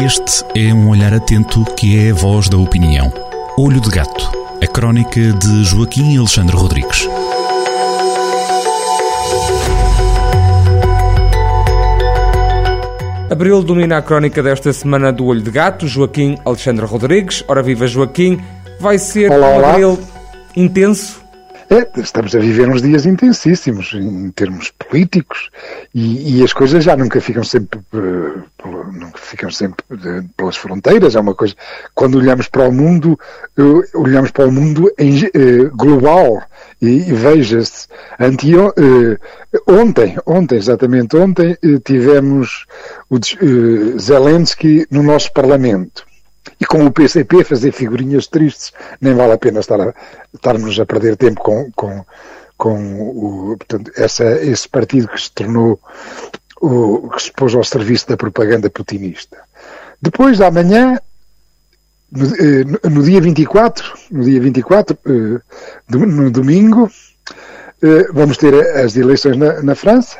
Este é um olhar atento que é a voz da opinião. Olho de Gato, a crónica de Joaquim Alexandre Rodrigues. Abril domina a crónica desta semana do Olho de Gato, Joaquim Alexandre Rodrigues. Ora viva Joaquim, vai ser olá, um olá. abril intenso? É, estamos a viver uns dias intensíssimos em termos políticos e, e as coisas já nunca ficam sempre, eh, nunca ficam sempre eh, pelas fronteiras. É uma coisa. Quando olhamos para o mundo, eh, olhamos para o mundo em, eh, global e, e veja-se. eh, Ontem, ontem, exatamente ontem, eh, tivemos o Zelensky no nosso Parlamento. E com o PCP fazer figurinhas tristes, nem vale a pena estar a, estarmos a perder tempo com, com, com o, portanto, essa, esse partido que se tornou, o, que se pôs ao serviço da propaganda putinista. Depois, da manhã, no, eh, no- dia 24, no dia 24, eh, no domingo, eh, vamos ter as eleições na, na França.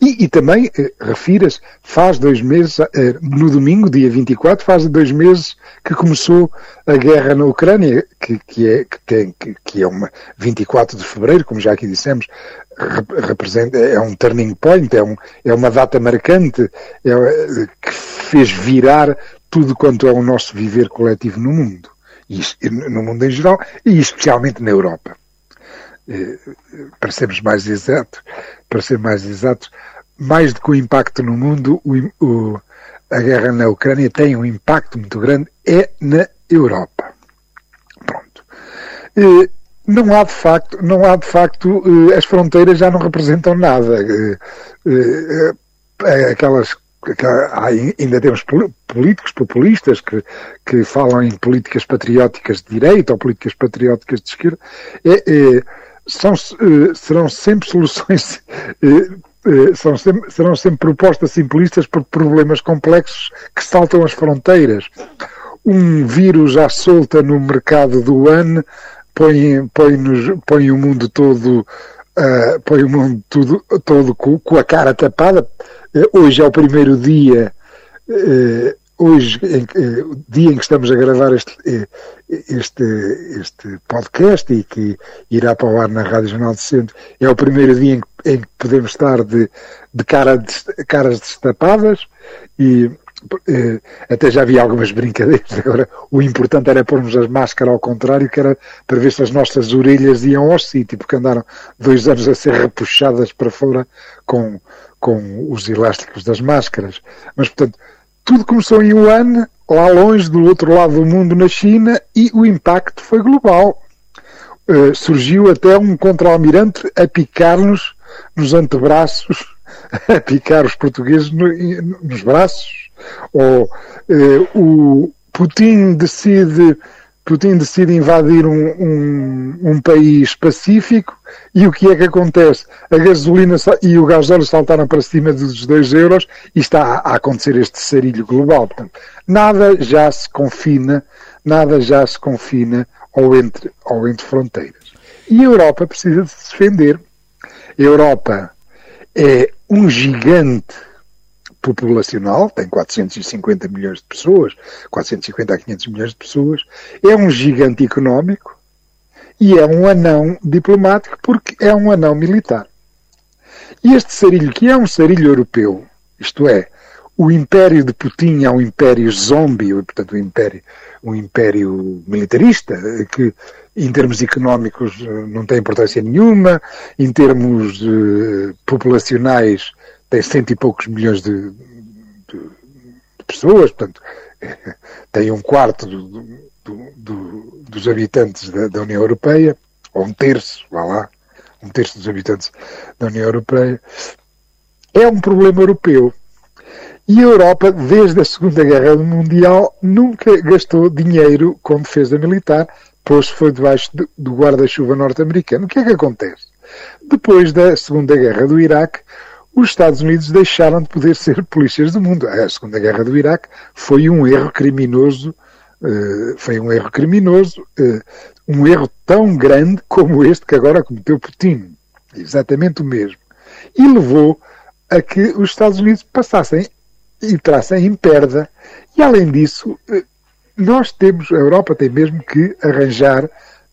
E, e também, eh, refira-se, faz dois meses, eh, no domingo, dia 24, faz dois meses que começou a guerra na Ucrânia, que, que, é, que, tem, que, que é uma 24 de fevereiro, como já aqui dissemos, rep- representa, é um turning point, é, um, é uma data marcante, é, que fez virar tudo quanto é o nosso viver coletivo no mundo, e no mundo em geral, e especialmente na Europa para sermos mais exatos, para ser mais exatos, mais do que o impacto no mundo, o, o- a guerra na Ucrânia tem um impacto muito grande, é na Europa. Pronto. Eh, não há de facto, não há de facto, eh, as fronteiras já não representam nada. Eh, eh, eh, aquelas ainda temos pol- políticos populistas que, que falam em políticas patrióticas de direita ou políticas patrióticas de esquerda. É, é, são, eh, serão sempre soluções, eh, eh, são sempre- serão sempre propostas simplistas por problemas complexos que saltam as fronteiras. Um vírus à solta no mercado do ano põe, põe, nos, põe o mundo todo ah, põe o mundo tudo, todo com, com a cara tapada. Eh, hoje é o primeiro dia eh, hoje, em, eh, o dia em que estamos a gravar este, eh, este, este podcast e que irá para o ar na Rádio Jornal de Centro, é o primeiro dia em que, em que podemos estar de, de cara des- caras destapadas e eh, até já havia algumas brincadeiras. Agora, o importante era pormos as máscaras ao contrário, que era para ver se as nossas orelhas iam ao sítio, porque andaram dois anos a ser repuxadas para fora com, com os elásticos das máscaras. Mas, portanto, tudo começou em Wuhan, lá longe, do outro lado do mundo, na China, e o impacto foi global. Eh, surgiu até um contra-almirante a picar-nos nos antebraços, a picar os portugueses no- nos braços. Ou eh, o Putin decide, Putin decide invadir um, um, um país pacífico e o que é que acontece? A gasolina e o gasóleo saltaram para cima dos 2 euros e está a, acontecer este sarilho global. Portanto, nada já se confina, nada já se confina ao entre, ao entre fronteiras. E a Europa precisa de se defender. A Europa é um gigante populacional, tem 450 milhões de pessoas, 450 a 500 milhões de pessoas, é um gigante económico e é um anão diplomático porque é um anão militar. E este sarilho, que é um sarilho europeu, isto é, o império de Putin é um império zombie, portanto, um império, um império militarista, que em termos económicos eh, não tem importância nenhuma, em termos eh, populacionais tem cento e poucos milhões de, de- de pessoas, portanto, tem um quarto do- do- do- dos habitantes da, da União Europeia, ou um terço, vá lá, um terço dos habitantes da União Europeia. É um problema europeu. E a Europa, desde a Segunda Guerra Mundial, nunca gastou dinheiro com defesa militar, pois foi debaixo do- guarda-chuva norte-americano. O que é que acontece? Depois da Segunda Guerra do Iraque, os Estados Unidos deixaram de poder ser polícias do mundo. A Segunda Guerra do Iraque foi um erro criminoso, eh, foi um erro criminoso, eh, um erro tão grande como este que agora cometeu Putin. Exatamente o mesmo. E levou a que os Estados Unidos passassem e traça em perda. E além disso, eh, nós temos, a Europa tem mesmo que arranjar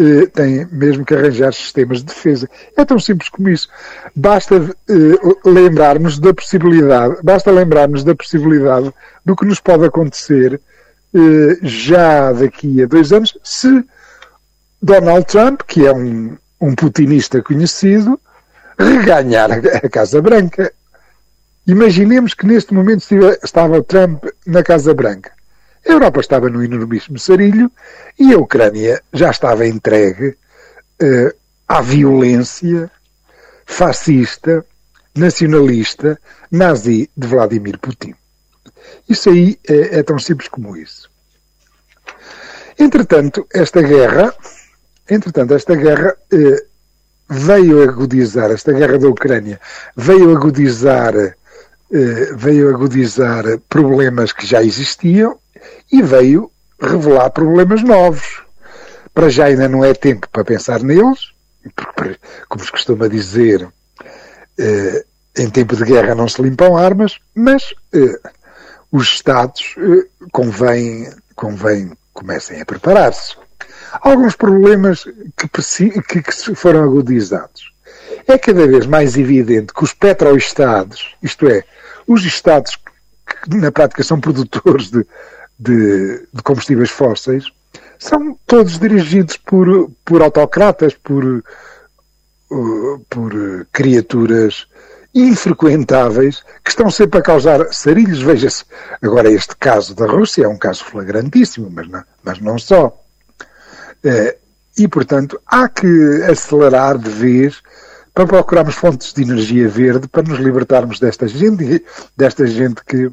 eh, tem mesmo que arranjar sistemas de defesa. É tão simples como isso. Basta eh, lembrarmos da possibilidade, basta lembrarmos da possibilidade do que nos pode acontecer eh, já daqui a dois anos se Donald Trump, que é um, um putinista conhecido, reganhar a Casa Branca. Imaginemos que neste momento estava Trump na Casa Branca. A Europa estava no enormíssimo sarilho e a Ucrânia já estava entregue uh, à violência fascista, nacionalista, nazi de Vladimir Putin. Isso aí é, é tão simples como isso. Entretanto, esta guerra, entretanto, esta guerra eh, veio agudizar, esta guerra da Ucrânia veio agudizar, eh, veio agudizar problemas que já existiam e veio revelar problemas novos. Para já ainda não é tempo para pensar neles, porque, como se costuma dizer, eh, em tempo de guerra não se limpam armas, mas eh, os Estados eh, convém, convém comecem a preparar-se. Alguns problemas que, que, que foram agudizados. É cada vez mais evidente que os petroestados, isto é, os Estados que na prática são produtores de, de, de combustíveis fósseis, são todos dirigidos por, por autocratas, por, uh, por criaturas infrequentáveis que estão sempre a causar sarilhos. Veja-se, agora este caso da Rússia é um caso flagrantíssimo, mas não, mas não só. É, e, portanto, há que acelerar de vez para procurarmos fontes de energia verde para nos libertarmos desta gente, desta gente que,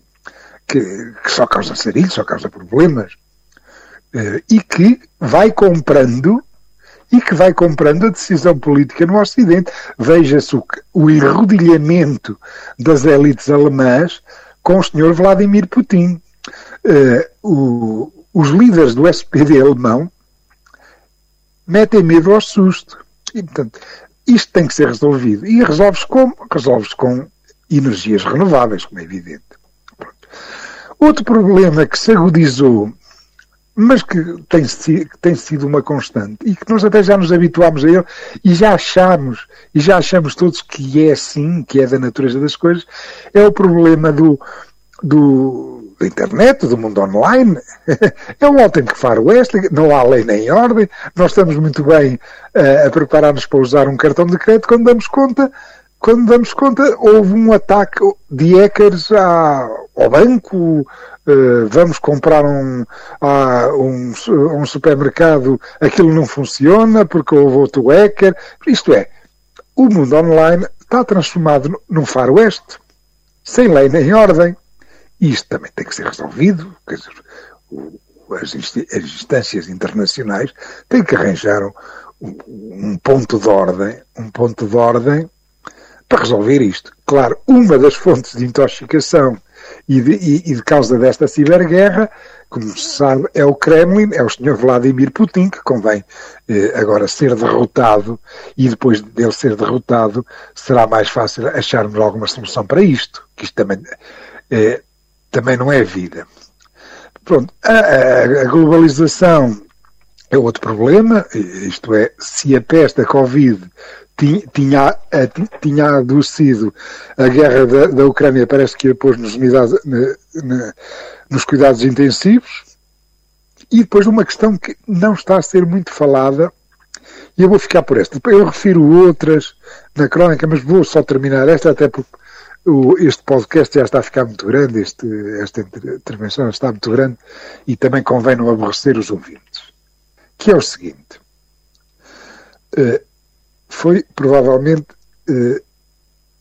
que, que só causa sarilhos, só causa problemas. É, e que vai comprando e que vai comprando a decisão política no Ocidente. Veja-se o, o enrodilhamento das élites alemãs com o senhor Vladimir Putin. Uh, o, os líderes do SPD alemão metem medo ao susto. E, portanto, isto tem que ser resolvido. E resolve-se como? Resolve-se com energias renováveis, como é evidente. Outro problema que se agudizou mas que tem, que tem sido uma constante e que nós até já nos habituámos a ele e já achamos, e já achamos todos que é assim, que é da natureza das coisas, é o problema do, do, da internet, do mundo online. É um autêntico faroeste, não há lei nem ordem, nós estamos muito bem uh, a preparar-nos para usar um cartão de crédito quando damos conta quando damos conta, houve um ataque de hackers ao banco, uh, vamos comprar um, a, um, um, supermercado, aquilo não funciona porque houve outro hacker. Isto é, o mundo online está transformado num faroeste, sem lei nem ordem. Isto também tem que ser resolvido. Quer dizer, as, as instâncias internacionais têm que arranjar um, um ponto de ordem, um ponto de ordem para resolver isto. Claro, uma das fontes de intoxicação e de, e, e de causa desta ciberguerra, como se sabe, é o Kremlin, é o Sr. Vladimir Putin, que convém eh, agora ser derrotado, e depois dele ser derrotado, será mais fácil acharmos alguma solução para isto, que isto também, eh, também não é vida. Pronto, a, a, a globalização é outro problema, isto é, se a peste, a Covid, tinha, tinha adoecido a guerra da, da Ucrânia, parece que a pôs nos, unidades, nos cuidados intensivos. E depois uma questão que não está a ser muito falada, e eu vou ficar por esta. Eu refiro outras na crónica, mas vou só terminar esta, até porque este podcast já está a ficar muito grande, este, esta intervenção está muito grande, e também convém não aborrecer os ouvintes. Que é o seguinte. Uh, foi provavelmente eh,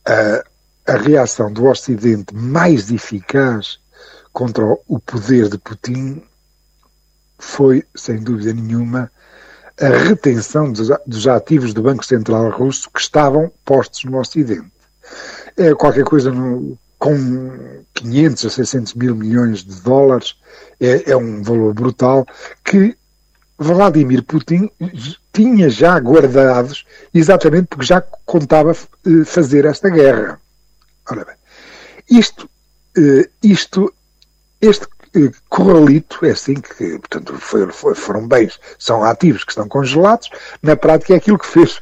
a, a reação do Ocidente mais eficaz contra o poder de Putin foi, sem dúvida nenhuma, a retenção dos, dos, ativos do Banco Central Russo que estavam postos no Ocidente. É qualquer coisa no, com 500 a 600 mil milhões de dólares, é, é um valor brutal que Vladimir Putin tinha já guardados, exatamente porque já contava eh, fazer esta guerra. Ora bem, isto uh, isto, este uh, corralito, é assim que, portanto, foi, foram bens, são ativos que estão congelados, na prática é aquilo que fez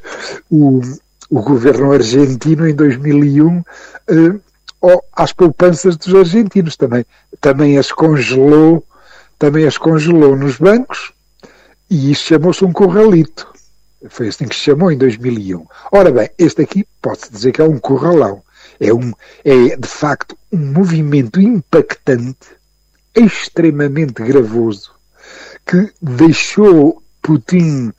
o, o governo argentino em 2001 uh, às poupanças dos argentinos também. Também as congelou, também as congelou nos bancos e isso chamou-se um corralito. Foi assim que se chamou em 2001. Ora bem, este aqui pode-se dizer que é um corralão. É, um, é, de facto, um movimento impactante, extremamente gravoso, que deixou Putin,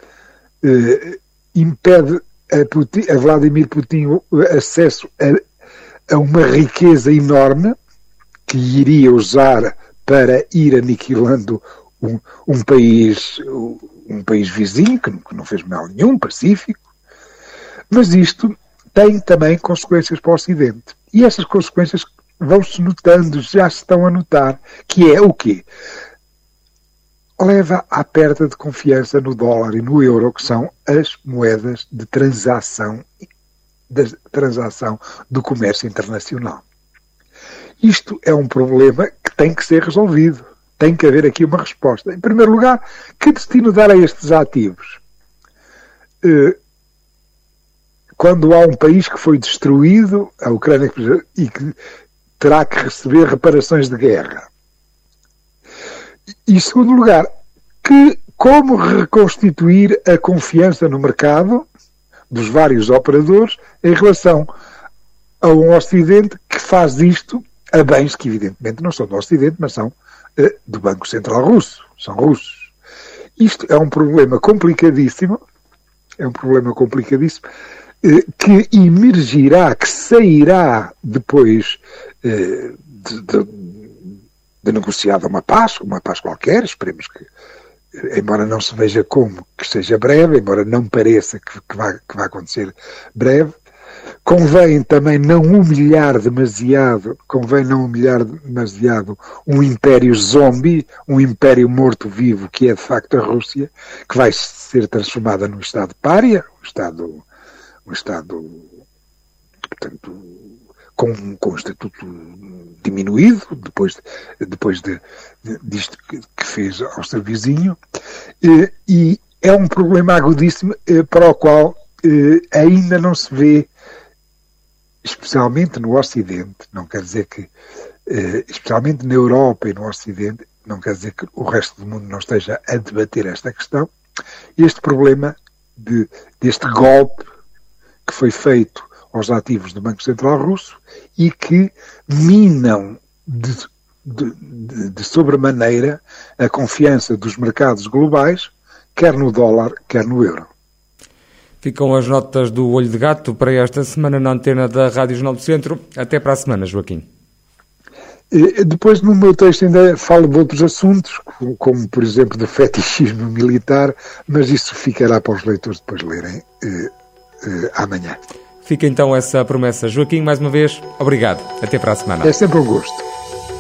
eh, impede a, Putin, a Vladimir Putin acesso a, a uma riqueza enorme que iria usar para ir aniquilando um, um país um país vizinho que não fez mal nenhum, pacífico, mas isto tem também consequências para o Ocidente. E essas consequências vão-se notando, já se estão a notar, que é o quê? Leva à perda de confiança no dólar e no euro, que são as moedas de transação, de transação do comércio internacional. Isto é um problema que tem que ser resolvido tem que haver aqui uma resposta. Em primeiro lugar, que destino dar a estes ativos? Eh, quando há um país que foi destruído, a Ucrânia, e que terá que receber reparações de guerra. E, em segundo lugar, que, como reconstituir a confiança no mercado dos vários operadores em relação a um Ocidente que faz isto a bens que, evidentemente, não são do Ocidente, mas são do Banco Central Russo, são russos. Isto é um problema complicadíssimo, é um problema complicadíssimo, eh, que emergirá, que sairá depois eh, de, de, de negociada uma paz, uma paz qualquer, esperemos que, embora não se veja como, que seja breve, embora não pareça que, que, vai, que vai acontecer breve, Convém também não humilhar demasiado, convém não humilhar demasiado um império zombie, um império morto-vivo que é de facto a Rússia, que vai ser transformada num Estado pária, um Estado, um Estado portanto, com, com um estatuto diminuído, depois, depois de, de, disto que, fez ao seu vizinho, e, e é um problema agudíssimo eh, para o qual eh, ainda não se vê especialmente no Ocidente, não quer dizer que, eh, especialmente na Europa e no Ocidente, não quer dizer que o resto do mundo não esteja a debater esta questão, este problema de, deste golpe que foi feito aos ativos do Banco Central Russo e que minam de, de, de, de sobremaneira a confiança dos mercados globais, quer no dólar, quer no euro. Ficam as notas do Olho de Gato para esta semana na antena da Rádio Jornal do Centro. Até para a semana, Joaquim. Depois, no meu texto, ainda falo de outros assuntos, como, por exemplo, do fetichismo militar, mas isso ficará para os leitores depois lerem eh, eh, amanhã. Fica então essa promessa. Joaquim, mais uma vez, obrigado. Até para a semana. É sempre um gosto.